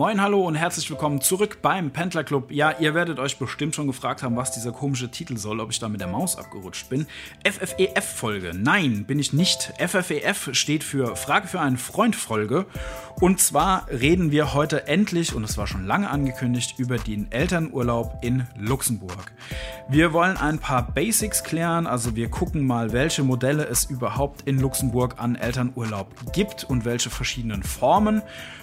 moin, hallo und herzlich willkommen zurück beim Pendler Club. Ja, ihr werdet euch bestimmt schon gefragt haben, was dieser komische Titel soll, ob ich da mit der Maus abgerutscht bin. FFEF-Folge. Nein, bin ich nicht. FFEF steht für Frage für einen Freund-Folge. Und zwar reden wir heute endlich, und es war schon lange angekündigt, über den Elternurlaub in Luxemburg. Wir wollen ein paar Basics klären, also wir gucken mal, welche Modelle es überhaupt in Luxemburg an Elternurlaub gibt und welche verschiedenen Formen.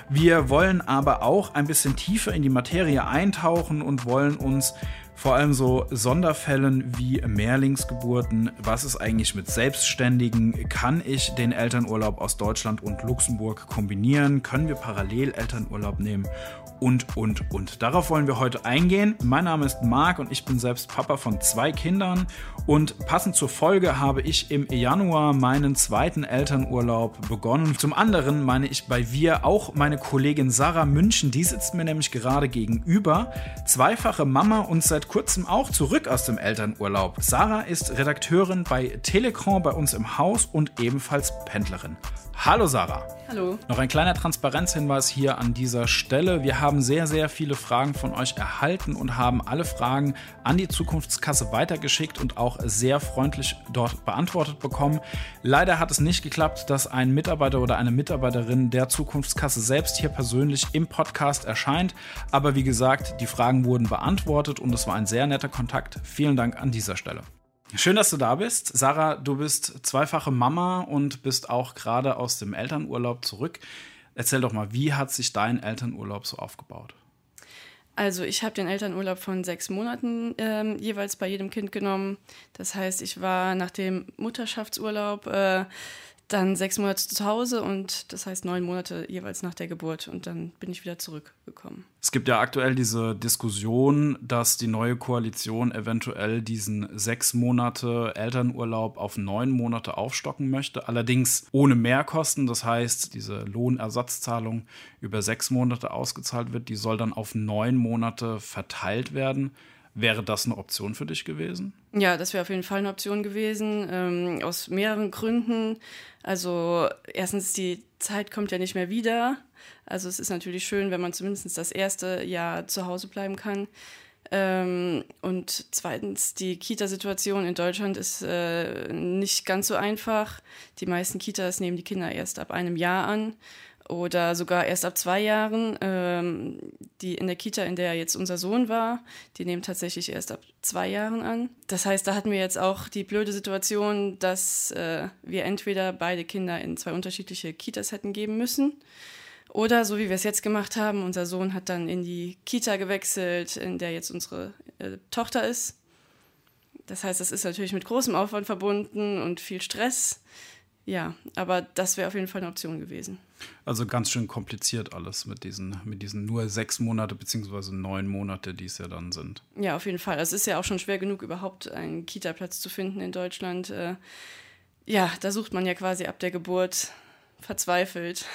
Wir wollen aber auch ein bisschen tiefer in die Materie eintauchen und wollen uns vor allem so Sonderfällen wie Mehrlingsgeburten, was ist eigentlich mit Selbstständigen, kann ich den Elternurlaub aus Deutschland und Luxemburg kombinieren, können wir parallel Elternurlaub nehmen? Und, und, und. Darauf wollen wir heute eingehen. Mein Name ist Marc und ich bin selbst Papa von zwei Kindern. Und passend zur Folge habe ich im Januar meinen zweiten Elternurlaub begonnen. Zum anderen meine ich bei wir auch meine Kollegin Sarah München, die sitzt mir nämlich gerade gegenüber, zweifache Mama und seit kurzem auch zurück aus dem Elternurlaub. Sarah ist Redakteurin bei Telecron bei uns im Haus und ebenfalls Pendlerin. Hallo Sarah. Hallo. Noch ein kleiner Transparenzhinweis hier an dieser Stelle. Wir haben sehr, sehr viele Fragen von euch erhalten und haben alle Fragen an die Zukunftskasse weitergeschickt und auch sehr freundlich dort beantwortet bekommen. Leider hat es nicht geklappt, dass ein Mitarbeiter oder eine Mitarbeiterin der Zukunftskasse selbst hier persönlich im Podcast erscheint. Aber wie gesagt, die Fragen wurden beantwortet und es war ein sehr netter Kontakt. Vielen Dank an dieser Stelle. Schön, dass du da bist. Sarah, du bist zweifache Mama und bist auch gerade aus dem Elternurlaub zurück. Erzähl doch mal, wie hat sich dein Elternurlaub so aufgebaut? Also ich habe den Elternurlaub von sechs Monaten ähm, jeweils bei jedem Kind genommen. Das heißt, ich war nach dem Mutterschaftsurlaub äh, dann sechs Monate zu Hause und das heißt neun Monate jeweils nach der Geburt und dann bin ich wieder zurückgekommen. Es gibt ja aktuell diese Diskussion, dass die neue Koalition eventuell diesen sechs Monate Elternurlaub auf neun Monate aufstocken möchte, allerdings ohne Mehrkosten. Das heißt, diese Lohnersatzzahlung über sechs Monate ausgezahlt wird, die soll dann auf neun Monate verteilt werden. Wäre das eine Option für dich gewesen? Ja, das wäre auf jeden Fall eine Option gewesen, ähm, aus mehreren Gründen. Also erstens, die Zeit kommt ja nicht mehr wieder. Also es ist natürlich schön, wenn man zumindest das erste Jahr zu Hause bleiben kann. Ähm, und zweitens, die Kita-Situation in Deutschland ist äh, nicht ganz so einfach. Die meisten Kitas nehmen die Kinder erst ab einem Jahr an oder sogar erst ab zwei Jahren. Ähm, die in der Kita, in der jetzt unser Sohn war, die nehmen tatsächlich erst ab zwei Jahren an. Das heißt, da hatten wir jetzt auch die blöde Situation, dass äh, wir entweder beide Kinder in zwei unterschiedliche Kitas hätten geben müssen. Oder so wie wir es jetzt gemacht haben, unser Sohn hat dann in die Kita gewechselt, in der jetzt unsere äh, Tochter ist. Das heißt, das ist natürlich mit großem Aufwand verbunden und viel Stress. Ja, aber das wäre auf jeden Fall eine Option gewesen. Also ganz schön kompliziert alles mit diesen, mit diesen nur sechs Monate beziehungsweise neun Monate, die es ja dann sind. Ja, auf jeden Fall. Es ist ja auch schon schwer genug, überhaupt einen Kita-Platz zu finden in Deutschland. Äh, ja, da sucht man ja quasi ab der Geburt verzweifelt.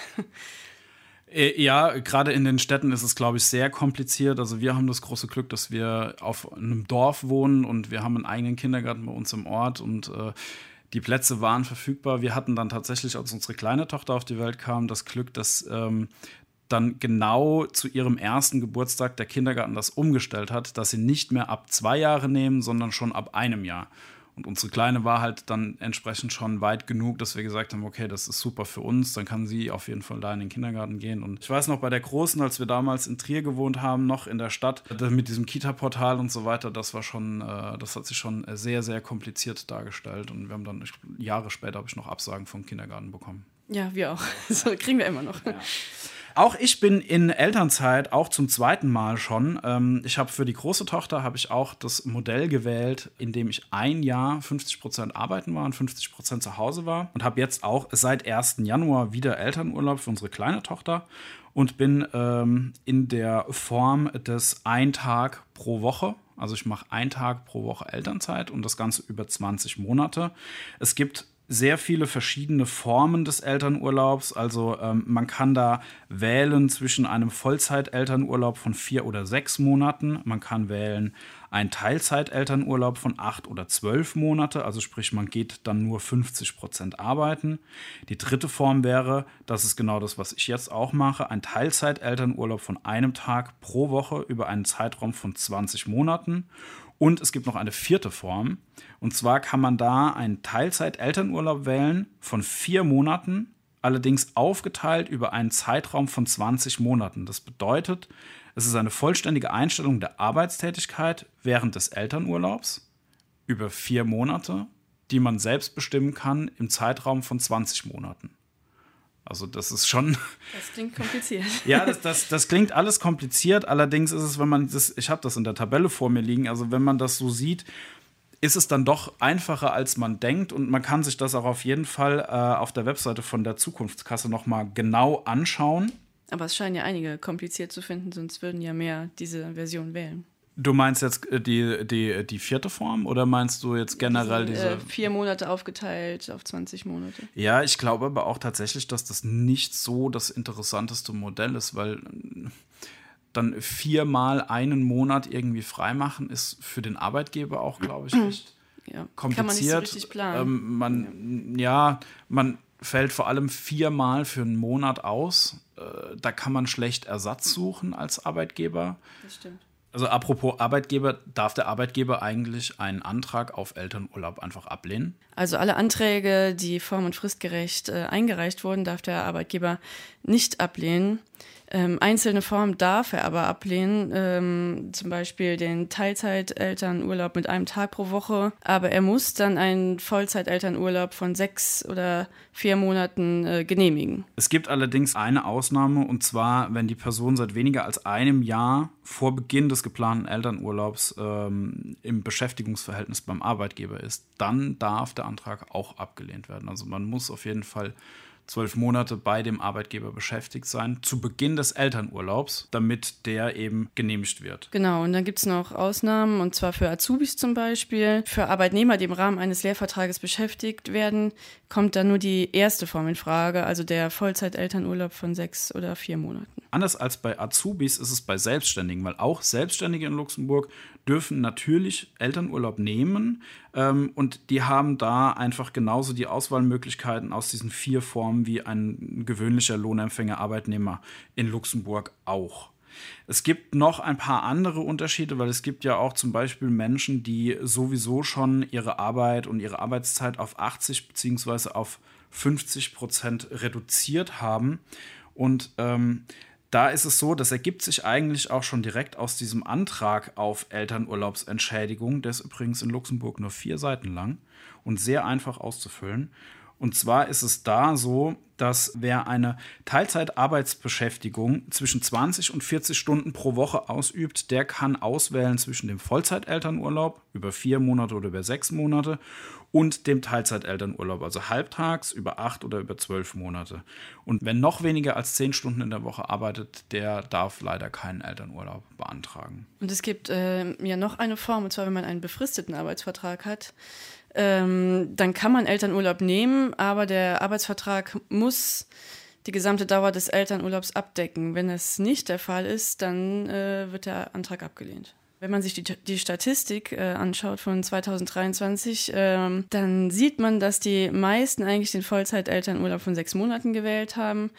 Äh, ja, gerade in den Städten ist es, glaube ich, sehr kompliziert. Also wir haben das große Glück, dass wir auf einem Dorf wohnen und wir haben einen eigenen Kindergarten bei uns im Ort und äh, die Plätze waren verfügbar. Wir hatten dann tatsächlich, als unsere kleine Tochter auf die Welt kam, das Glück, dass ähm, dann genau zu ihrem ersten Geburtstag der Kindergarten das umgestellt hat, dass sie nicht mehr ab zwei Jahre nehmen, sondern schon ab einem Jahr. Und unsere Kleine war halt dann entsprechend schon weit genug, dass wir gesagt haben, okay, das ist super für uns, dann kann sie auf jeden Fall da in den Kindergarten gehen. Und ich weiß noch, bei der Großen, als wir damals in Trier gewohnt haben, noch in der Stadt, mit diesem Kita-Portal und so weiter, das war schon, äh, das hat sich schon sehr, sehr kompliziert dargestellt. Und wir haben dann, Jahre später habe ich noch Absagen vom Kindergarten bekommen. Ja, wir auch. So kriegen wir immer noch. Ja. Auch ich bin in Elternzeit, auch zum zweiten Mal schon. Ähm, ich habe für die große Tochter habe ich auch das Modell gewählt, in dem ich ein Jahr 50 Prozent arbeiten war und 50 Prozent zu Hause war und habe jetzt auch seit 1. Januar wieder Elternurlaub für unsere kleine Tochter und bin ähm, in der Form des ein Tag pro Woche. Also ich mache einen Tag pro Woche Elternzeit und das Ganze über 20 Monate. Es gibt sehr viele verschiedene Formen des Elternurlaubs. Also ähm, man kann da wählen zwischen einem Vollzeitelternurlaub von vier oder sechs Monaten. Man kann wählen einen Teilzeitelternurlaub von acht oder zwölf Monate. Also sprich, man geht dann nur 50 Prozent arbeiten. Die dritte Form wäre, das ist genau das, was ich jetzt auch mache, ein Teilzeitelternurlaub von einem Tag pro Woche über einen Zeitraum von 20 Monaten. Und es gibt noch eine vierte Form. Und zwar kann man da einen Teilzeit-Elternurlaub wählen von vier Monaten, allerdings aufgeteilt über einen Zeitraum von 20 Monaten. Das bedeutet, es ist eine vollständige Einstellung der Arbeitstätigkeit während des Elternurlaubs über vier Monate, die man selbst bestimmen kann im Zeitraum von 20 Monaten. Also das ist schon. Das klingt kompliziert. ja, das, das, das klingt alles kompliziert. Allerdings ist es, wenn man das, ich habe das in der Tabelle vor mir liegen, also wenn man das so sieht, ist es dann doch einfacher, als man denkt. Und man kann sich das auch auf jeden Fall äh, auf der Webseite von der Zukunftskasse nochmal genau anschauen. Aber es scheinen ja einige kompliziert zu finden, sonst würden ja mehr diese Version wählen. Du meinst jetzt äh, die, die, die vierte Form oder meinst du jetzt generell diese. Äh, vier Monate aufgeteilt auf 20 Monate. Ja, ich glaube aber auch tatsächlich, dass das nicht so das interessanteste Modell ist, weil äh, dann viermal einen Monat irgendwie freimachen ist für den Arbeitgeber auch, glaube ich, echt ja. kompliziert. Kann man nicht so richtig planen. Ähm, man, ja. ja, man fällt vor allem viermal für einen Monat aus. Äh, da kann man schlecht Ersatz suchen als Arbeitgeber. Das stimmt. Also apropos Arbeitgeber, darf der Arbeitgeber eigentlich einen Antrag auf Elternurlaub einfach ablehnen? Also alle Anträge, die form- und fristgerecht äh, eingereicht wurden, darf der Arbeitgeber nicht ablehnen. Ähm, einzelne Formen darf er aber ablehnen, ähm, zum Beispiel den Teilzeitelternurlaub mit einem Tag pro Woche. Aber er muss dann einen Vollzeitelternurlaub von sechs oder vier Monaten äh, genehmigen. Es gibt allerdings eine Ausnahme, und zwar, wenn die Person seit weniger als einem Jahr vor Beginn des geplanten Elternurlaubs ähm, im Beschäftigungsverhältnis beim Arbeitgeber ist, dann darf der Antrag auch abgelehnt werden. Also man muss auf jeden Fall zwölf Monate bei dem Arbeitgeber beschäftigt sein, zu Beginn des Elternurlaubs, damit der eben genehmigt wird. Genau, und dann gibt es noch Ausnahmen, und zwar für Azubis zum Beispiel. Für Arbeitnehmer, die im Rahmen eines Lehrvertrages beschäftigt werden, kommt dann nur die erste Form in Frage, also der Vollzeitelternurlaub von sechs oder vier Monaten. Anders als bei Azubis ist es bei Selbstständigen, weil auch Selbstständige in Luxemburg dürfen natürlich Elternurlaub nehmen ähm, und die haben da einfach genauso die Auswahlmöglichkeiten aus diesen vier Formen wie ein gewöhnlicher Lohnempfänger, Arbeitnehmer in Luxemburg auch. Es gibt noch ein paar andere Unterschiede, weil es gibt ja auch zum Beispiel Menschen, die sowieso schon ihre Arbeit und ihre Arbeitszeit auf 80 bzw. auf 50 Prozent reduziert haben. Und ähm, da ist es so, das ergibt sich eigentlich auch schon direkt aus diesem Antrag auf Elternurlaubsentschädigung. Der ist übrigens in Luxemburg nur vier Seiten lang und sehr einfach auszufüllen. Und zwar ist es da so, dass wer eine Teilzeitarbeitsbeschäftigung zwischen 20 und 40 Stunden pro Woche ausübt, der kann auswählen zwischen dem Vollzeitelternurlaub über vier Monate oder über sechs Monate und dem Teilzeitelternurlaub, also halbtags über acht oder über zwölf Monate. Und wenn noch weniger als zehn Stunden in der Woche arbeitet, der darf leider keinen Elternurlaub beantragen. Und es gibt äh, ja noch eine Form, und zwar wenn man einen befristeten Arbeitsvertrag hat ähm, dann kann man Elternurlaub nehmen, aber der Arbeitsvertrag muss die gesamte Dauer des Elternurlaubs abdecken. Wenn es nicht der Fall ist, dann äh, wird der Antrag abgelehnt. Wenn man sich die, die Statistik äh, anschaut von 2023, äh, dann sieht man, dass die meisten eigentlich den Vollzeitelternurlaub von sechs Monaten gewählt haben.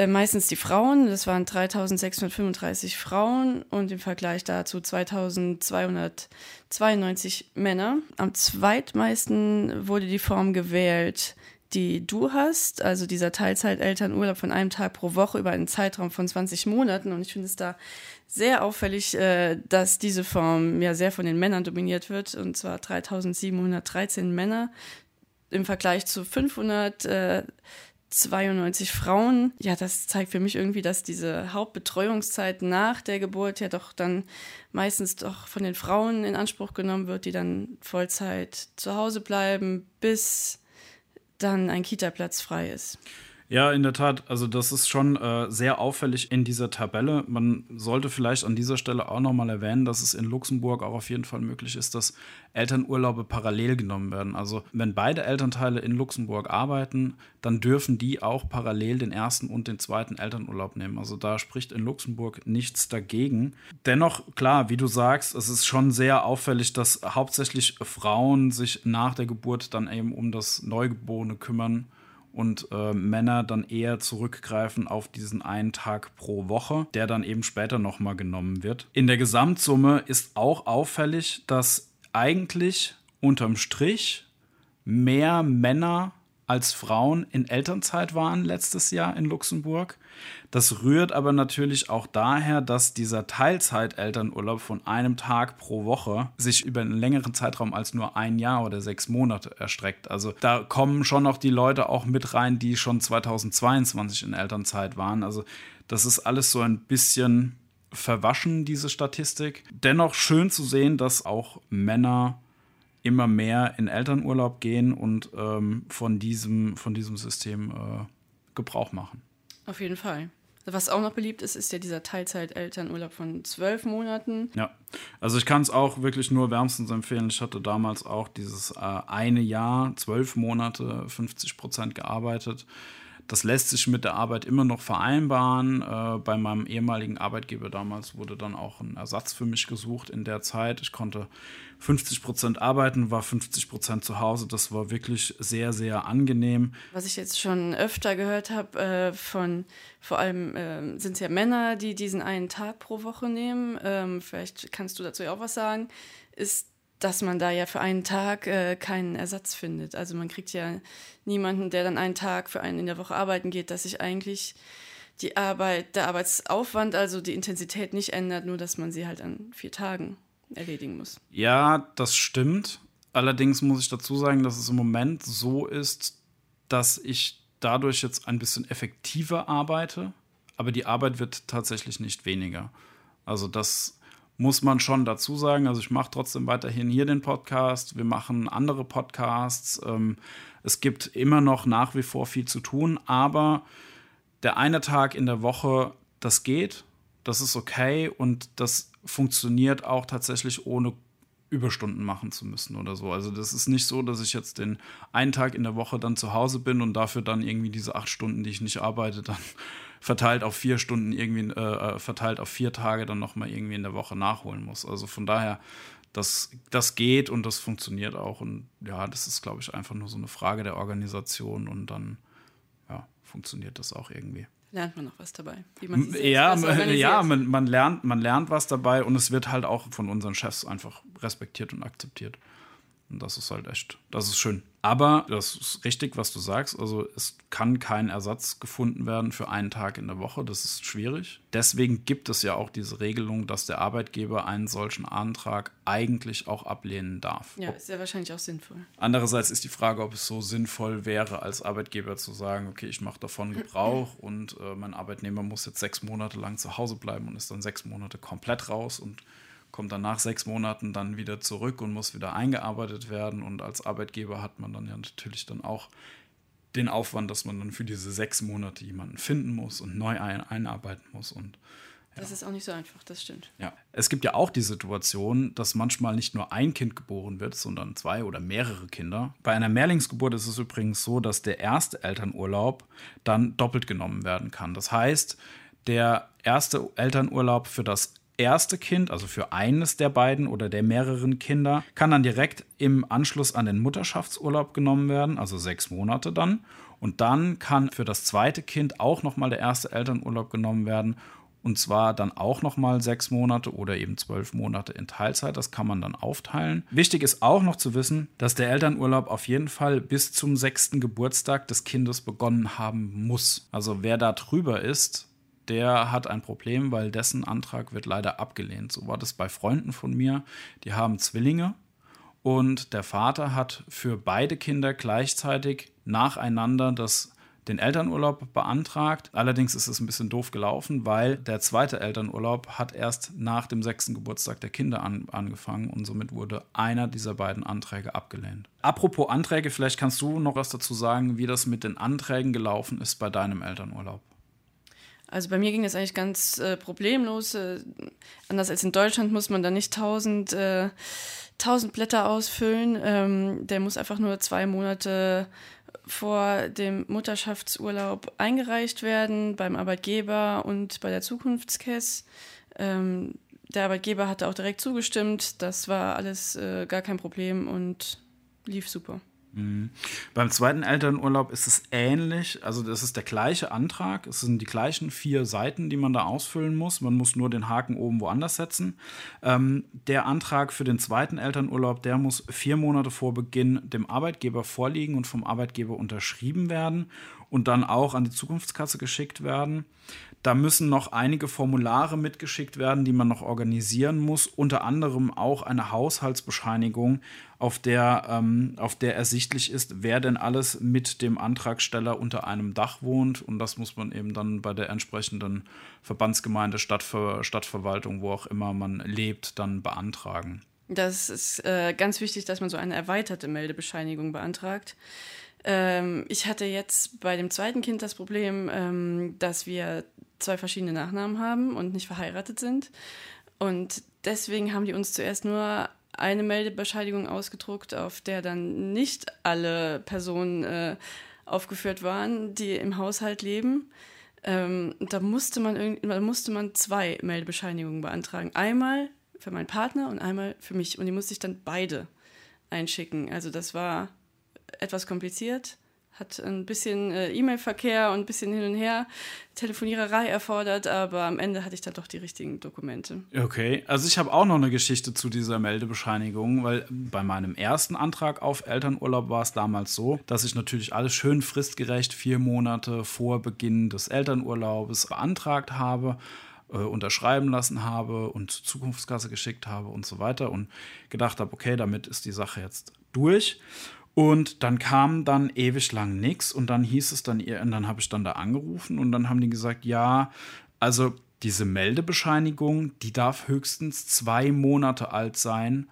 Äh, meistens die Frauen, das waren 3635 Frauen und im Vergleich dazu 2292 Männer. Am zweitmeisten wurde die Form gewählt, die du hast, also dieser Teilzeitelternurlaub von einem Tag pro Woche über einen Zeitraum von 20 Monaten. Und ich finde es da sehr auffällig, äh, dass diese Form ja sehr von den Männern dominiert wird, und zwar 3713 Männer im Vergleich zu 500 92 Frauen. Ja, das zeigt für mich irgendwie, dass diese Hauptbetreuungszeit nach der Geburt ja doch dann meistens doch von den Frauen in Anspruch genommen wird, die dann Vollzeit zu Hause bleiben, bis dann ein Kita-Platz frei ist. Ja, in der Tat. Also das ist schon äh, sehr auffällig in dieser Tabelle. Man sollte vielleicht an dieser Stelle auch nochmal erwähnen, dass es in Luxemburg auch auf jeden Fall möglich ist, dass Elternurlaube parallel genommen werden. Also wenn beide Elternteile in Luxemburg arbeiten, dann dürfen die auch parallel den ersten und den zweiten Elternurlaub nehmen. Also da spricht in Luxemburg nichts dagegen. Dennoch, klar, wie du sagst, es ist schon sehr auffällig, dass hauptsächlich Frauen sich nach der Geburt dann eben um das Neugeborene kümmern und äh, Männer dann eher zurückgreifen auf diesen einen Tag pro Woche, der dann eben später nochmal genommen wird. In der Gesamtsumme ist auch auffällig, dass eigentlich unterm Strich mehr Männer als Frauen in Elternzeit waren letztes Jahr in Luxemburg. Das rührt aber natürlich auch daher, dass dieser Teilzeit-Elternurlaub von einem Tag pro Woche sich über einen längeren Zeitraum als nur ein Jahr oder sechs Monate erstreckt. Also da kommen schon noch die Leute auch mit rein, die schon 2022 in Elternzeit waren. Also das ist alles so ein bisschen verwaschen, diese Statistik. Dennoch schön zu sehen, dass auch Männer immer mehr in Elternurlaub gehen und ähm, von, diesem, von diesem System äh, Gebrauch machen. Auf jeden Fall. Was auch noch beliebt ist, ist ja dieser Teilzeit-Elternurlaub von zwölf Monaten. Ja, also ich kann es auch wirklich nur wärmstens empfehlen. Ich hatte damals auch dieses äh, eine Jahr, zwölf Monate, 50 Prozent gearbeitet. Das lässt sich mit der Arbeit immer noch vereinbaren. Äh, bei meinem ehemaligen Arbeitgeber damals wurde dann auch ein Ersatz für mich gesucht in der Zeit. Ich konnte 50 Prozent arbeiten, war 50 Prozent zu Hause. Das war wirklich sehr, sehr angenehm. Was ich jetzt schon öfter gehört habe, äh, von vor allem äh, sind es ja Männer, die diesen einen Tag pro Woche nehmen. Ähm, vielleicht kannst du dazu ja auch was sagen. Ist dass man da ja für einen Tag äh, keinen Ersatz findet. Also man kriegt ja niemanden, der dann einen Tag für einen in der Woche arbeiten geht, dass sich eigentlich die Arbeit, der Arbeitsaufwand, also die Intensität nicht ändert, nur dass man sie halt an vier Tagen erledigen muss. Ja, das stimmt. Allerdings muss ich dazu sagen, dass es im Moment so ist, dass ich dadurch jetzt ein bisschen effektiver arbeite, aber die Arbeit wird tatsächlich nicht weniger. Also das muss man schon dazu sagen. Also ich mache trotzdem weiterhin hier den Podcast. Wir machen andere Podcasts. Ähm, es gibt immer noch nach wie vor viel zu tun, aber der eine Tag in der Woche, das geht, das ist okay und das funktioniert auch tatsächlich ohne Überstunden machen zu müssen oder so. Also das ist nicht so, dass ich jetzt den einen Tag in der Woche dann zu Hause bin und dafür dann irgendwie diese acht Stunden, die ich nicht arbeite, dann verteilt auf vier Stunden irgendwie, äh, äh, verteilt auf vier Tage dann nochmal irgendwie in der Woche nachholen muss. Also von daher, das, das geht und das funktioniert auch. Und ja, das ist, glaube ich, einfach nur so eine Frage der Organisation und dann ja, funktioniert das auch irgendwie. Lernt man noch was dabei? Man ja, ja man, man, lernt, man lernt was dabei und es wird halt auch von unseren Chefs einfach respektiert und akzeptiert. Und das ist halt echt, das ist schön. Aber das ist richtig, was du sagst. Also es kann kein Ersatz gefunden werden für einen Tag in der Woche. Das ist schwierig. Deswegen gibt es ja auch diese Regelung, dass der Arbeitgeber einen solchen Antrag eigentlich auch ablehnen darf. Ja, ist ja wahrscheinlich auch sinnvoll. Andererseits ist die Frage, ob es so sinnvoll wäre, als Arbeitgeber zu sagen, okay, ich mache davon Gebrauch und äh, mein Arbeitnehmer muss jetzt sechs Monate lang zu Hause bleiben und ist dann sechs Monate komplett raus und kommt dann nach sechs Monaten dann wieder zurück und muss wieder eingearbeitet werden. Und als Arbeitgeber hat man dann ja natürlich dann auch den Aufwand, dass man dann für diese sechs Monate jemanden finden muss und neu ein einarbeiten muss. Und ja. Das ist auch nicht so einfach, das stimmt. Ja. Es gibt ja auch die Situation, dass manchmal nicht nur ein Kind geboren wird, sondern zwei oder mehrere Kinder. Bei einer Mehrlingsgeburt ist es übrigens so, dass der erste Elternurlaub dann doppelt genommen werden kann. Das heißt, der erste Elternurlaub für das erste Kind, also für eines der beiden oder der mehreren Kinder, kann dann direkt im Anschluss an den Mutterschaftsurlaub genommen werden, also sechs Monate dann. Und dann kann für das zweite Kind auch nochmal der erste Elternurlaub genommen werden. Und zwar dann auch nochmal sechs Monate oder eben zwölf Monate in Teilzeit. Das kann man dann aufteilen. Wichtig ist auch noch zu wissen, dass der Elternurlaub auf jeden Fall bis zum sechsten Geburtstag des Kindes begonnen haben muss. Also wer da drüber ist, der hat ein Problem, weil dessen Antrag wird leider abgelehnt. So war das bei Freunden von mir. Die haben Zwillinge und der Vater hat für beide Kinder gleichzeitig nacheinander das den Elternurlaub beantragt. Allerdings ist es ein bisschen doof gelaufen, weil der zweite Elternurlaub hat erst nach dem sechsten Geburtstag der Kinder an, angefangen und somit wurde einer dieser beiden Anträge abgelehnt. Apropos Anträge, vielleicht kannst du noch was dazu sagen, wie das mit den Anträgen gelaufen ist bei deinem Elternurlaub. Also bei mir ging das eigentlich ganz äh, problemlos. Äh, anders als in Deutschland muss man da nicht tausend, äh, tausend Blätter ausfüllen. Ähm, der muss einfach nur zwei Monate vor dem Mutterschaftsurlaub eingereicht werden beim Arbeitgeber und bei der Zukunftskess. Ähm, der Arbeitgeber hatte auch direkt zugestimmt. Das war alles äh, gar kein Problem und lief super. Mhm. Beim zweiten Elternurlaub ist es ähnlich. Also, das ist der gleiche Antrag. Es sind die gleichen vier Seiten, die man da ausfüllen muss. Man muss nur den Haken oben woanders setzen. Ähm, der Antrag für den zweiten Elternurlaub, der muss vier Monate vor Beginn dem Arbeitgeber vorliegen und vom Arbeitgeber unterschrieben werden und dann auch an die Zukunftskasse geschickt werden. Da müssen noch einige Formulare mitgeschickt werden, die man noch organisieren muss. Unter anderem auch eine Haushaltsbescheinigung, auf der, ähm, auf der ersichtlich ist, wer denn alles mit dem Antragsteller unter einem Dach wohnt. Und das muss man eben dann bei der entsprechenden Verbandsgemeinde, Stadtver Stadtverwaltung, wo auch immer man lebt, dann beantragen. Das ist äh, ganz wichtig, dass man so eine erweiterte Meldebescheinigung beantragt. Ähm, ich hatte jetzt bei dem zweiten Kind das Problem, ähm, dass wir zwei verschiedene Nachnamen haben und nicht verheiratet sind. Und deswegen haben die uns zuerst nur eine Meldebescheinigung ausgedruckt, auf der dann nicht alle Personen äh, aufgeführt waren, die im Haushalt leben. Ähm, da musste man, da musste man zwei Meldebescheinigungen beantragen. Einmal für meinen Partner und einmal für mich. Und die musste ich dann beide einschicken. Also das war etwas kompliziert hat ein bisschen äh, E-Mail-Verkehr und ein bisschen hin und her Telefoniererei erfordert, aber am Ende hatte ich dann doch die richtigen Dokumente. Okay, also ich habe auch noch eine Geschichte zu dieser Meldebescheinigung, weil bei meinem ersten Antrag auf Elternurlaub war es damals so, dass ich natürlich alles schön fristgerecht vier Monate vor Beginn des Elternurlaubs beantragt habe äh, unterschreiben lassen habe und zur Zukunftskasse geschickt habe und so weiter und gedacht habe, okay, damit ist die Sache jetzt durch. Und dann kam dann ewig lang nichts und dann hieß es dann, und dann habe ich dann da angerufen und dann haben die gesagt, ja, also diese Meldebescheinigung, die darf höchstens zwei Monate alt sein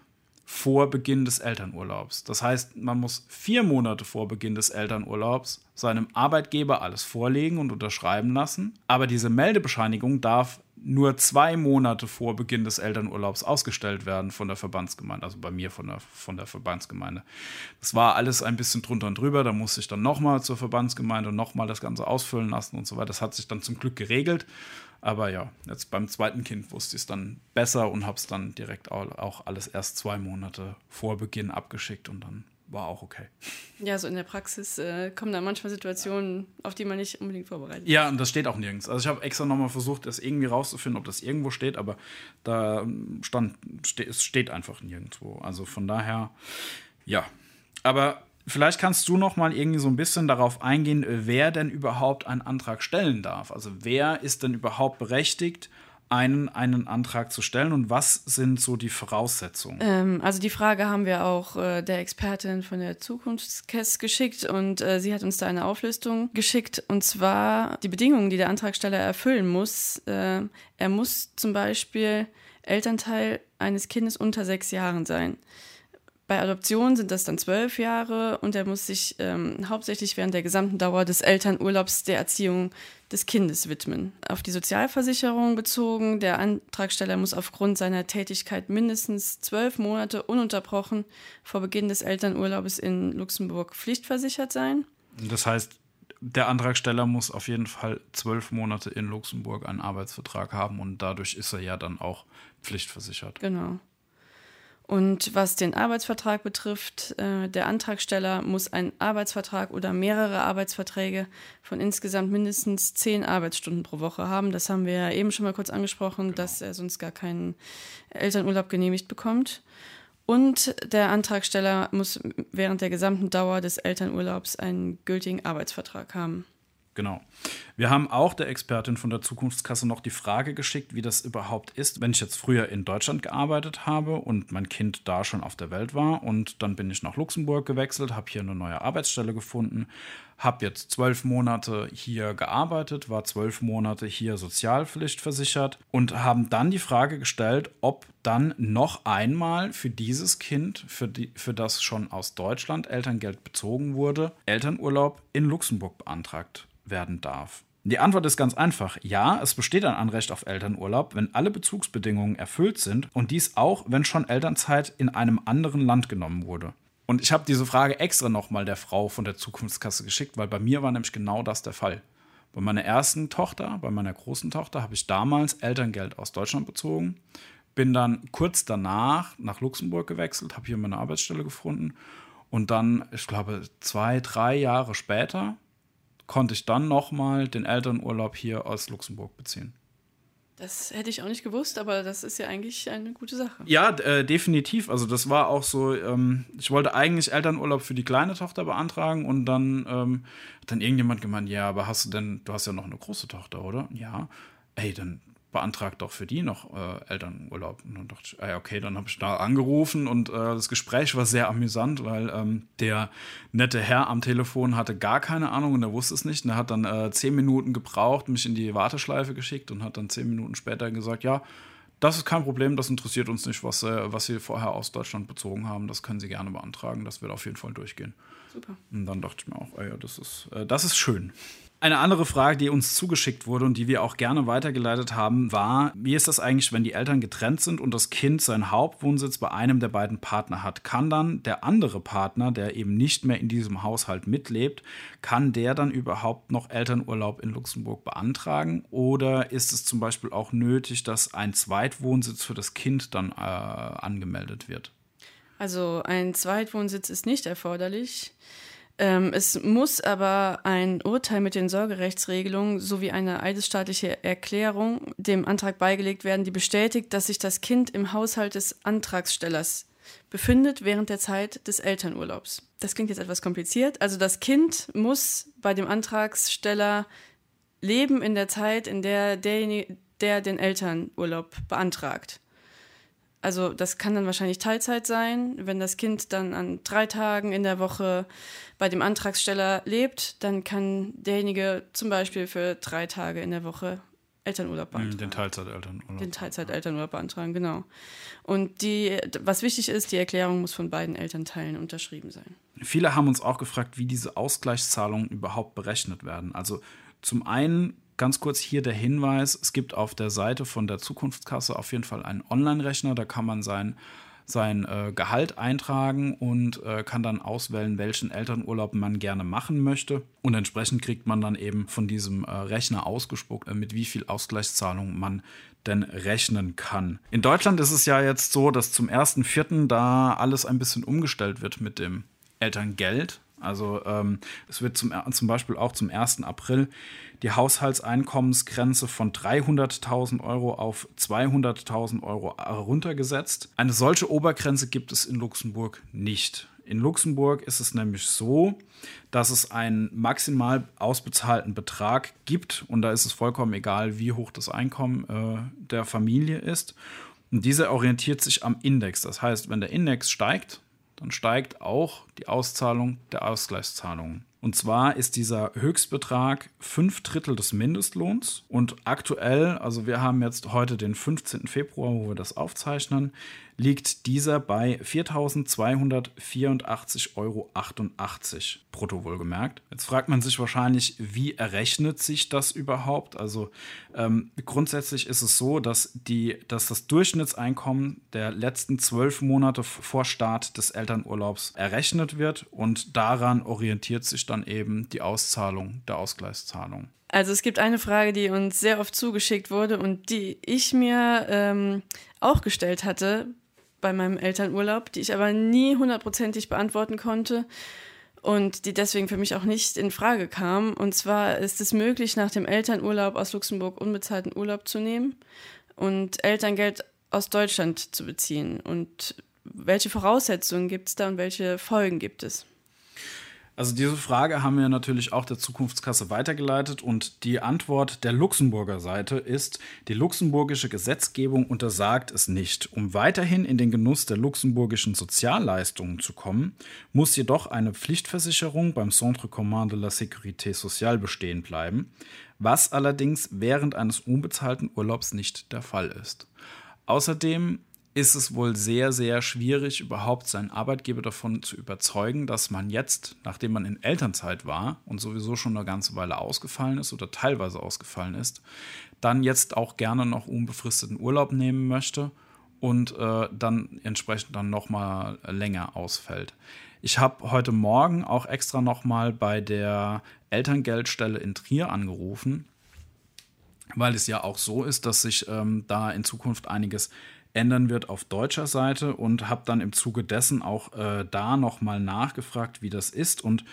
vor Beginn des Elternurlaubs. Das heißt, man muss vier Monate vor Beginn des Elternurlaubs seinem Arbeitgeber alles vorlegen und unterschreiben lassen. Aber diese Meldebescheinigung darf nur zwei Monate vor Beginn des Elternurlaubs ausgestellt werden von der Verbandsgemeinde, also bei mir von der, von der Verbandsgemeinde. Das war alles ein bisschen drunter und drüber, da musste ich dann nochmal zur Verbandsgemeinde und nochmal das Ganze ausfüllen lassen und so weiter. Das hat sich dann zum Glück geregelt. Aber ja, jetzt beim zweiten Kind wusste ich es dann besser und habe es dann direkt auch alles erst zwei Monate vor Beginn abgeschickt und dann war auch okay. Ja, so in der Praxis äh, kommen da manchmal Situationen, auf die man nicht unbedingt vorbereitet ist. Ja, und das steht auch nirgends. Also ich habe extra nochmal versucht, das irgendwie rauszufinden, ob das irgendwo steht, aber da stand, ste es steht einfach nirgendwo. Also von daher, ja. Aber vielleicht kannst du noch mal irgendwie so ein bisschen darauf eingehen, wer denn überhaupt einen Antrag stellen darf. Also wer ist denn überhaupt berechtigt, einen, einen Antrag zu stellen und was sind so die Voraussetzungen? Ähm, also die Frage haben wir auch äh, der Expertin von der Zukunftskess geschickt und äh, sie hat uns da eine Auflistung geschickt und zwar die Bedingungen, die der Antragsteller erfüllen muss. Äh, er muss zum Beispiel Elternteil eines Kindes unter sechs Jahren sein. Bei Adoption sind das dann zwölf Jahre und er muss sich ähm, hauptsächlich während der gesamten Dauer des Elternurlaubs der Erziehung des Kindes widmen. Auf die Sozialversicherung bezogen, der Antragsteller muss aufgrund seiner Tätigkeit mindestens zwölf Monate ununterbrochen vor Beginn des Elternurlaubs in Luxemburg pflichtversichert sein. Das heißt, der Antragsteller muss auf jeden Fall zwölf Monate in Luxemburg einen Arbeitsvertrag haben und dadurch ist er ja dann auch pflichtversichert. Genau. Und was den Arbeitsvertrag betrifft, äh, der Antragsteller muss einen Arbeitsvertrag oder mehrere Arbeitsverträge von insgesamt mindestens zehn Arbeitsstunden pro Woche haben. Das haben wir ja eben schon mal kurz angesprochen, genau. dass er sonst gar keinen Elternurlaub genehmigt bekommt. Und der Antragsteller muss während der gesamten Dauer des Elternurlaubs einen gültigen Arbeitsvertrag haben. Genau. Wir haben auch der Expertin von der Zukunftskasse noch die Frage geschickt, wie das überhaupt ist, wenn ich jetzt früher in Deutschland gearbeitet habe und mein Kind da schon auf der Welt war und dann bin ich nach Luxemburg gewechselt, habe hier eine neue Arbeitsstelle gefunden, habe jetzt zwölf Monate hier gearbeitet, war zwölf Monate hier sozialpflichtversichert und haben dann die Frage gestellt, ob dann noch einmal für dieses Kind, für, die, für das schon aus Deutschland Elterngeld bezogen wurde, Elternurlaub in Luxemburg beantragt werden darf. Die Antwort ist ganz einfach. Ja, es besteht ein Anrecht auf Elternurlaub, wenn alle Bezugsbedingungen erfüllt sind und dies auch, wenn schon Elternzeit in einem anderen Land genommen wurde. Und ich habe diese Frage extra nochmal der Frau von der Zukunftskasse geschickt, weil bei mir war nämlich genau das der Fall. Bei meiner ersten Tochter, bei meiner großen Tochter, habe ich damals Elterngeld aus Deutschland bezogen, bin dann kurz danach nach Luxemburg gewechselt, habe hier meine Arbeitsstelle gefunden und dann, ich glaube, zwei, drei Jahre später konnte ich dann nochmal den Elternurlaub hier aus Luxemburg beziehen. Das hätte ich auch nicht gewusst, aber das ist ja eigentlich eine gute Sache. Ja, äh, definitiv. Also das war auch so, ähm, ich wollte eigentlich Elternurlaub für die kleine Tochter beantragen und dann ähm, hat dann irgendjemand gemeint, ja, aber hast du denn, du hast ja noch eine große Tochter, oder? Ja. Ey, dann beantragt doch für die noch äh, Elternurlaub. Und dann dachte ich, ah, okay, dann habe ich da angerufen und äh, das Gespräch war sehr amüsant, weil ähm, der nette Herr am Telefon hatte gar keine Ahnung und er wusste es nicht. Und er hat dann äh, zehn Minuten gebraucht, mich in die Warteschleife geschickt und hat dann zehn Minuten später gesagt, ja, das ist kein Problem, das interessiert uns nicht, was, äh, was Sie vorher aus Deutschland bezogen haben. Das können Sie gerne beantragen, das wird auf jeden Fall durchgehen. Super. Und dann dachte ich mir auch, ah ja, das ist, äh, das ist schön. Eine andere Frage, die uns zugeschickt wurde und die wir auch gerne weitergeleitet haben, war, wie ist das eigentlich, wenn die Eltern getrennt sind und das Kind seinen Hauptwohnsitz bei einem der beiden Partner hat? Kann dann der andere Partner, der eben nicht mehr in diesem Haushalt mitlebt, kann der dann überhaupt noch Elternurlaub in Luxemburg beantragen? Oder ist es zum Beispiel auch nötig, dass ein Zweitwohnsitz für das Kind dann äh, angemeldet wird? Also ein Zweitwohnsitz ist nicht erforderlich. Ähm, es muss aber ein Urteil mit den Sorgerechtsregelungen sowie eine eidesstaatliche Erklärung dem Antrag beigelegt werden, die bestätigt, dass sich das Kind im Haushalt des Antragstellers befindet während der Zeit des Elternurlaubs. Das klingt jetzt etwas kompliziert. Also das Kind muss bei dem Antragsteller leben in der Zeit, in der derjenige, der den Elternurlaub beantragt. Also das kann dann wahrscheinlich Teilzeit sein. Wenn das Kind dann an drei Tagen in der Woche bei dem Antragsteller lebt, dann kann derjenige zum Beispiel für drei Tage in der Woche Elternurlaub beantragen. Den Teilzeitelternurlaub. Den Teilzeitelternurlaub beantragen, genau. Und die, was wichtig ist, die Erklärung muss von beiden Elternteilen unterschrieben sein. Viele haben uns auch gefragt, wie diese Ausgleichszahlungen überhaupt berechnet werden. Also zum einen Ganz kurz hier der Hinweis, es gibt auf der Seite von der Zukunftskasse auf jeden Fall einen Online-Rechner, da kann man sein, sein äh, Gehalt eintragen und äh, kann dann auswählen, welchen Elternurlaub man gerne machen möchte. Und entsprechend kriegt man dann eben von diesem äh, Rechner ausgespuckt, äh, mit wie viel Ausgleichszahlung man denn rechnen kann. In Deutschland ist es ja jetzt so, dass zum 1.4. da alles ein bisschen umgestellt wird mit dem Elterngeld. Also ähm, es wird zum, zum Beispiel auch zum 1. April die Haushaltseinkommensgrenze von 300.000 Euro auf 200.000 Euro heruntergesetzt. Eine solche Obergrenze gibt es in Luxemburg nicht. In Luxemburg ist es nämlich so, dass es einen maximal ausbezahlten Betrag gibt und da ist es vollkommen egal, wie hoch das Einkommen äh, der Familie ist. Und dieser orientiert sich am Index. Das heißt, wenn der Index steigt, dann steigt auch die Auszahlung der Ausgleichszahlungen. Und zwar ist dieser Höchstbetrag fünf Drittel des Mindestlohns. Und aktuell, also wir haben jetzt heute den 15. Februar, wo wir das aufzeichnen, liegt dieser bei 4.284,88 Euro brutto wohlgemerkt. Jetzt fragt man sich wahrscheinlich, wie errechnet sich das überhaupt? Also ähm, grundsätzlich ist es so, dass, die, dass das Durchschnittseinkommen der letzten zwölf Monate vor Start des Elternurlaubs errechnet wird und daran orientiert sich dann eben die Auszahlung der Ausgleichszahlung. Also es gibt eine Frage, die uns sehr oft zugeschickt wurde und die ich mir ähm, auch gestellt hatte bei meinem Elternurlaub, die ich aber nie hundertprozentig beantworten konnte und die deswegen für mich auch nicht in Frage kam. Und zwar ist es möglich, nach dem Elternurlaub aus Luxemburg unbezahlten Urlaub zu nehmen und Elterngeld aus Deutschland zu beziehen. Und welche Voraussetzungen gibt es da und welche Folgen gibt es? Also diese Frage haben wir natürlich auch der Zukunftskasse weitergeleitet und die Antwort der Luxemburger Seite ist, die luxemburgische Gesetzgebung untersagt es nicht. Um weiterhin in den Genuss der luxemburgischen Sozialleistungen zu kommen, muss jedoch eine Pflichtversicherung beim Centre Commun de la Sécurité Sociale bestehen bleiben, was allerdings während eines unbezahlten Urlaubs nicht der Fall ist. Außerdem ist es wohl sehr, sehr schwierig, überhaupt seinen Arbeitgeber davon zu überzeugen, dass man jetzt, nachdem man in Elternzeit war und sowieso schon eine ganze Weile ausgefallen ist oder teilweise ausgefallen ist, dann jetzt auch gerne noch unbefristeten Urlaub nehmen möchte und äh, dann entsprechend dann nochmal länger ausfällt. Ich habe heute Morgen auch extra nochmal bei der Elterngeldstelle in Trier angerufen, weil es ja auch so ist, dass sich ähm, da in Zukunft einiges ändern wird auf deutscher Seite und habe dann im Zuge dessen auch äh, da nochmal nachgefragt, wie das ist. Und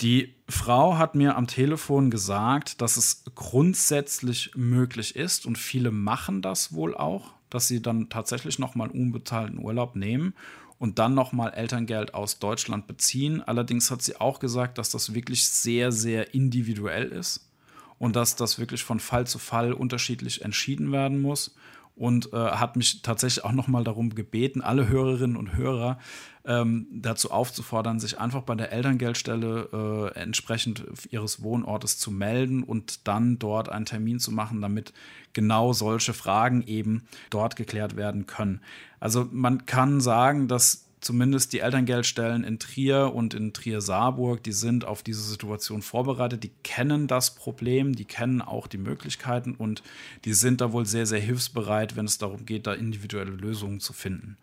die Frau hat mir am Telefon gesagt, dass es grundsätzlich möglich ist und viele machen das wohl auch, dass sie dann tatsächlich nochmal unbezahlten Urlaub nehmen und dann nochmal Elterngeld aus Deutschland beziehen. Allerdings hat sie auch gesagt, dass das wirklich sehr, sehr individuell ist und dass das wirklich von Fall zu Fall unterschiedlich entschieden werden muss und äh, hat mich tatsächlich auch nochmal darum gebeten, alle Hörerinnen und Hörer ähm, dazu aufzufordern, sich einfach bei der Elterngeldstelle äh, entsprechend ihres Wohnortes zu melden und dann dort einen Termin zu machen, damit genau solche Fragen eben dort geklärt werden können. Also man kann sagen, dass zumindest die Elterngeldstellen in Trier und in Trier-Saarburg, die sind auf diese Situation vorbereitet, die kennen das Problem, die kennen auch die Möglichkeiten und die sind da wohl sehr, sehr hilfsbereit, wenn es darum geht, da individuelle Lösungen zu finden.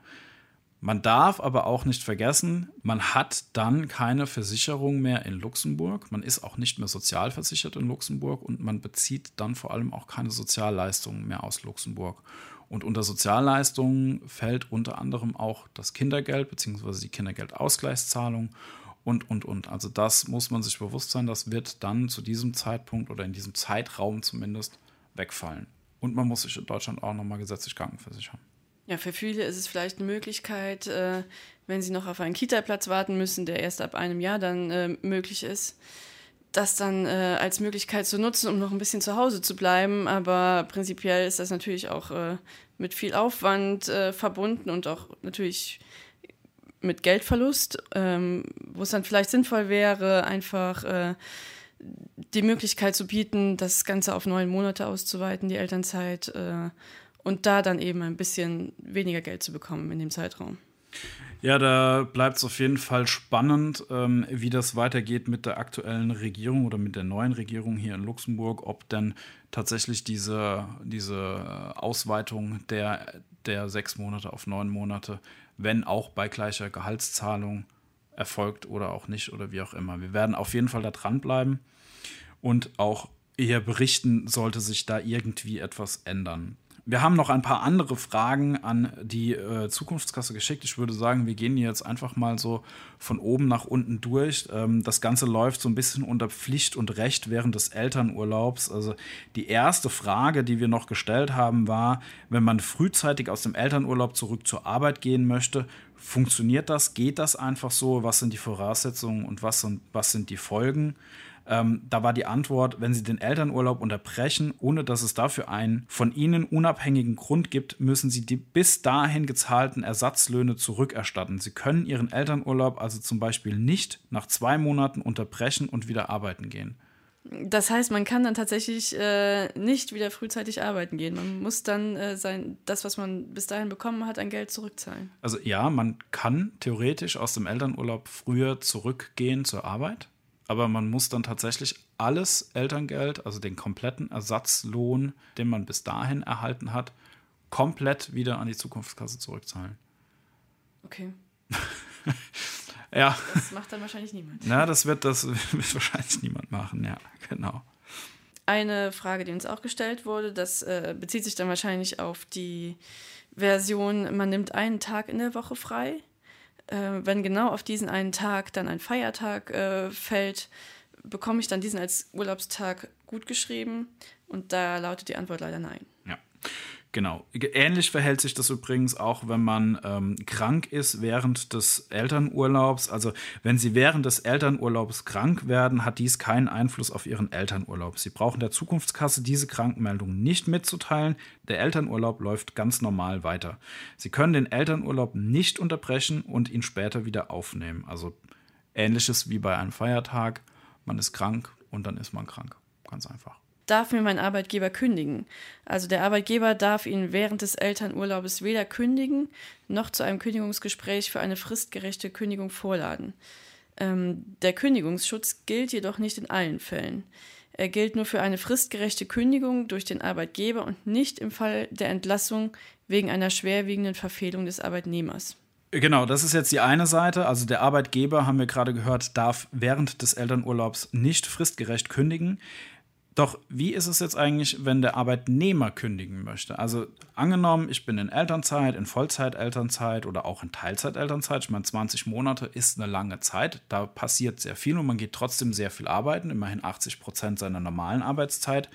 Man darf aber auch nicht vergessen, man hat dann keine Versicherung mehr in Luxemburg, man ist auch nicht mehr sozialversichert in Luxemburg und man bezieht dann vor allem auch keine Sozialleistungen mehr aus Luxemburg. Und unter Sozialleistungen fällt unter anderem auch das Kindergeld bzw. die Kindergeldausgleichszahlung und, und, und. Also das muss man sich bewusst sein, das wird dann zu diesem Zeitpunkt oder in diesem Zeitraum zumindest wegfallen. Und man muss sich in Deutschland auch nochmal gesetzlich krankenversichern. Ja, für viele ist es vielleicht eine Möglichkeit, äh, wenn sie noch auf einen Kita-Platz warten müssen, der erst ab einem Jahr dann äh, möglich ist, das dann äh, als Möglichkeit zu nutzen, um noch ein bisschen zu Hause zu bleiben. Aber prinzipiell ist das natürlich auch äh, mit viel Aufwand äh, verbunden und auch natürlich mit Geldverlust, ähm, wo es dann vielleicht sinnvoll wäre, einfach äh, die Möglichkeit zu bieten, das Ganze auf neun Monate auszuweiten, die Elternzeit, äh, und da dann eben ein bisschen weniger Geld zu bekommen in dem Zeitraum. Ja, da bleibt es auf jeden Fall spannend, ähm, wie das weitergeht mit der aktuellen Regierung oder mit der neuen Regierung hier in Luxemburg, ob denn tatsächlich diese, diese Ausweitung der, der sechs Monate auf neun Monate, wenn auch bei gleicher Gehaltszahlung erfolgt oder auch nicht oder wie auch immer. Wir werden auf jeden Fall da dranbleiben und auch eher berichten, sollte sich da irgendwie etwas ändern. Wir haben noch ein paar andere Fragen an die äh, Zukunftskasse geschickt. Ich würde sagen, wir gehen jetzt einfach mal so von oben nach unten durch. Ähm, das Ganze läuft so ein bisschen unter Pflicht und Recht während des Elternurlaubs. Also die erste Frage, die wir noch gestellt haben, war, wenn man frühzeitig aus dem Elternurlaub zurück zur Arbeit gehen möchte, funktioniert das? Geht das einfach so? Was sind die Voraussetzungen und was sind, was sind die Folgen? Ähm, da war die Antwort, wenn Sie den Elternurlaub unterbrechen, ohne dass es dafür einen von Ihnen unabhängigen Grund gibt, müssen Sie die bis dahin gezahlten Ersatzlöhne zurückerstatten. Sie können Ihren Elternurlaub also zum Beispiel nicht nach zwei Monaten unterbrechen und wieder arbeiten gehen. Das heißt, man kann dann tatsächlich äh, nicht wieder frühzeitig arbeiten gehen. Man muss dann äh, sein, das, was man bis dahin bekommen hat, an Geld zurückzahlen. Also ja, man kann theoretisch aus dem Elternurlaub früher zurückgehen zur Arbeit aber man muss dann tatsächlich alles Elterngeld, also den kompletten Ersatzlohn, den man bis dahin erhalten hat, komplett wieder an die Zukunftskasse zurückzahlen. Okay. ja. Das macht dann wahrscheinlich niemand. Na, das wird, das wird wahrscheinlich niemand machen, ja, genau. Eine Frage, die uns auch gestellt wurde, das äh, bezieht sich dann wahrscheinlich auf die Version, man nimmt einen Tag in der Woche frei äh, wenn genau auf diesen einen Tag dann ein Feiertag äh, fällt, bekomme ich dann diesen als Urlaubstag gut geschrieben? Und da lautet die Antwort leider nein. Ja. Genau. Ähnlich verhält sich das übrigens auch, wenn man ähm, krank ist während des Elternurlaubs. Also wenn Sie während des Elternurlaubs krank werden, hat dies keinen Einfluss auf Ihren Elternurlaub. Sie brauchen der Zukunftskasse diese Krankenmeldung nicht mitzuteilen. Der Elternurlaub läuft ganz normal weiter. Sie können den Elternurlaub nicht unterbrechen und ihn später wieder aufnehmen. Also ähnliches wie bei einem Feiertag. Man ist krank und dann ist man krank. Ganz einfach darf mir mein Arbeitgeber kündigen. Also der Arbeitgeber darf ihn während des Elternurlaubes weder kündigen noch zu einem Kündigungsgespräch für eine fristgerechte Kündigung vorladen. Ähm, der Kündigungsschutz gilt jedoch nicht in allen Fällen. Er gilt nur für eine fristgerechte Kündigung durch den Arbeitgeber und nicht im Fall der Entlassung wegen einer schwerwiegenden Verfehlung des Arbeitnehmers. Genau, das ist jetzt die eine Seite. Also der Arbeitgeber, haben wir gerade gehört, darf während des Elternurlaubs nicht fristgerecht kündigen. Doch wie ist es jetzt eigentlich, wenn der Arbeitnehmer kündigen möchte? Also angenommen, ich bin in Elternzeit, in Vollzeitelternzeit oder auch in Teilzeitelternzeit. Ich meine, 20 Monate ist eine lange Zeit. Da passiert sehr viel und man geht trotzdem sehr viel arbeiten, immerhin 80 Prozent seiner normalen Arbeitszeit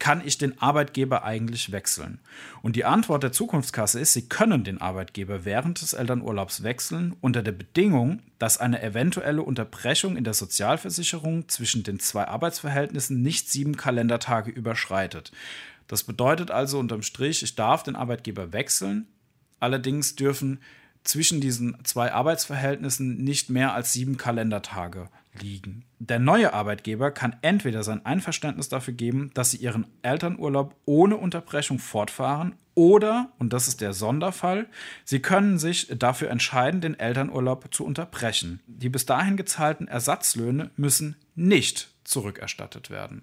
kann ich den Arbeitgeber eigentlich wechseln? Und die Antwort der Zukunftskasse ist, Sie können den Arbeitgeber während des Elternurlaubs wechseln unter der Bedingung, dass eine eventuelle Unterbrechung in der Sozialversicherung zwischen den zwei Arbeitsverhältnissen nicht sieben Kalendertage überschreitet. Das bedeutet also unterm Strich, ich darf den Arbeitgeber wechseln, allerdings dürfen zwischen diesen zwei Arbeitsverhältnissen nicht mehr als sieben Kalendertage liegen. Der neue Arbeitgeber kann entweder sein Einverständnis dafür geben, dass sie ihren Elternurlaub ohne Unterbrechung fortfahren, oder, und das ist der Sonderfall, sie können sich dafür entscheiden, den Elternurlaub zu unterbrechen. Die bis dahin gezahlten Ersatzlöhne müssen nicht zurückerstattet werden.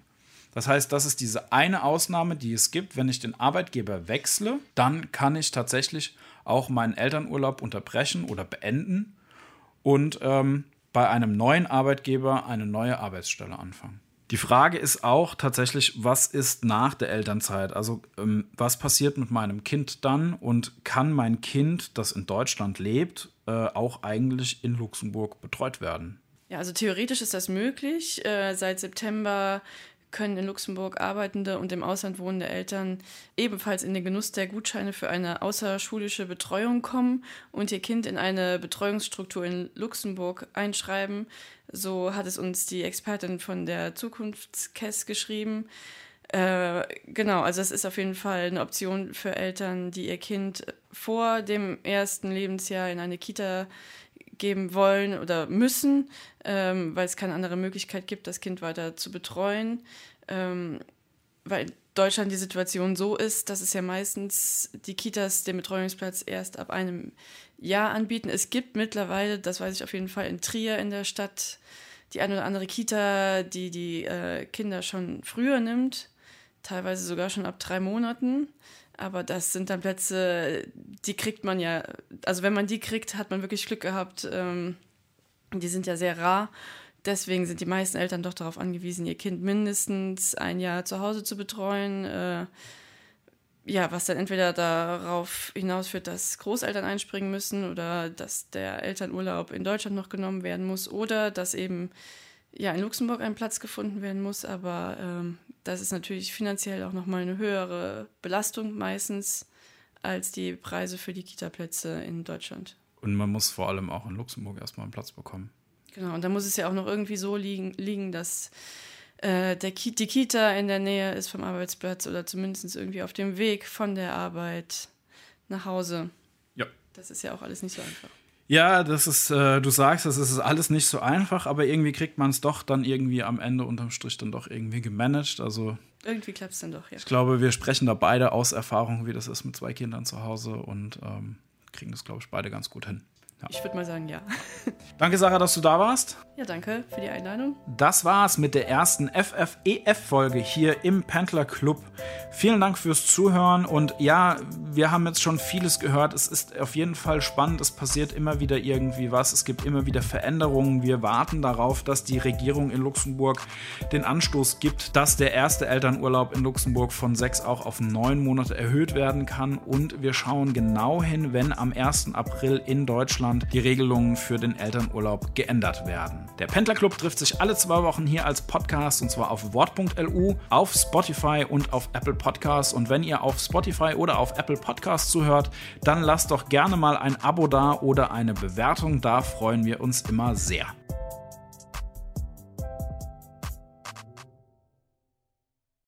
Das heißt, das ist diese eine Ausnahme, die es gibt. Wenn ich den Arbeitgeber wechsle, dann kann ich tatsächlich auch meinen Elternurlaub unterbrechen oder beenden und ähm, bei einem neuen Arbeitgeber eine neue Arbeitsstelle anfangen. Die Frage ist auch tatsächlich, was ist nach der Elternzeit? Also ähm, was passiert mit meinem Kind dann und kann mein Kind, das in Deutschland lebt, äh, auch eigentlich in Luxemburg betreut werden? Ja, also theoretisch ist das möglich. Äh, seit September können in Luxemburg arbeitende und im Ausland wohnende Eltern ebenfalls in den Genuss der Gutscheine für eine außerschulische Betreuung kommen und ihr Kind in eine Betreuungsstruktur in Luxemburg einschreiben. So hat es uns die Expertin von der Zukunftskess geschrieben. Äh, genau, also es ist auf jeden Fall eine Option für Eltern, die ihr Kind vor dem ersten Lebensjahr in eine Kita geben wollen oder müssen, ähm, weil es keine andere Möglichkeit gibt, das Kind weiter zu betreuen. Ähm, weil in Deutschland die Situation so ist, dass es ja meistens die Kitas den Betreuungsplatz erst ab einem Jahr anbieten. Es gibt mittlerweile, das weiß ich auf jeden Fall, in Trier in der Stadt die eine oder andere Kita, die die äh, Kinder schon früher nimmt, teilweise sogar schon ab drei Monaten. Aber das sind dann Plätze, die kriegt man ja, also wenn man die kriegt, hat man wirklich Glück gehabt. Ähm, die sind ja sehr rar. Deswegen sind die meisten Eltern doch darauf angewiesen, ihr Kind mindestens ein Jahr zu Hause zu betreuen. Äh, ja, was dann entweder darauf hinausführt, dass Großeltern einspringen müssen oder dass der Elternurlaub in Deutschland noch genommen werden muss oder dass eben ja in Luxemburg ein Platz gefunden werden muss. Aber ähm, das ist natürlich finanziell auch nochmal eine höhere Belastung meistens als die Preise für die Kita-Plätze in Deutschland. Und man muss vor allem auch in Luxemburg erstmal einen Platz bekommen. Genau, und da muss es ja auch noch irgendwie so liegen, liegen dass äh, der Ki die Kita in der Nähe ist vom Arbeitsplatz oder zumindest irgendwie auf dem Weg von der Arbeit nach Hause. Ja. Das ist ja auch alles nicht so einfach. Ja, das ist, äh, du sagst, das ist alles nicht so einfach, aber irgendwie kriegt man es doch dann irgendwie am Ende unterm Strich dann doch irgendwie gemanagt. Also irgendwie klappt es dann doch, ja. Ich glaube, wir sprechen da beide aus Erfahrung, wie das ist mit zwei Kindern zu Hause und ähm, kriegen das, glaube ich, beide ganz gut hin. Ja. Ich würde mal sagen, ja. Danke, Sarah, dass du da warst. Ja, danke für die Einladung. Das war's mit der ersten FFEF-Folge hier im Pendler Club. Vielen Dank fürs Zuhören und ja, wir haben jetzt schon vieles gehört. Es ist auf jeden Fall spannend. Es passiert immer wieder irgendwie was. Es gibt immer wieder Veränderungen. Wir warten darauf, dass die Regierung in Luxemburg den Anstoß gibt, dass der erste Elternurlaub in Luxemburg von sechs auch auf neun Monate erhöht werden kann. Und wir schauen genau hin, wenn am 1. April in Deutschland Deutschland die Regelungen für den Elternurlaub geändert werden. Der Pendlerclub trifft sich alle zwei Wochen hier als Podcast und zwar auf wort.lu, auf Spotify und auf Apple Podcasts. Und wenn ihr auf Spotify oder auf Apple Podcasts zuhört, dann lasst doch gerne mal ein Abo da oder eine Bewertung. Da freuen wir uns immer sehr.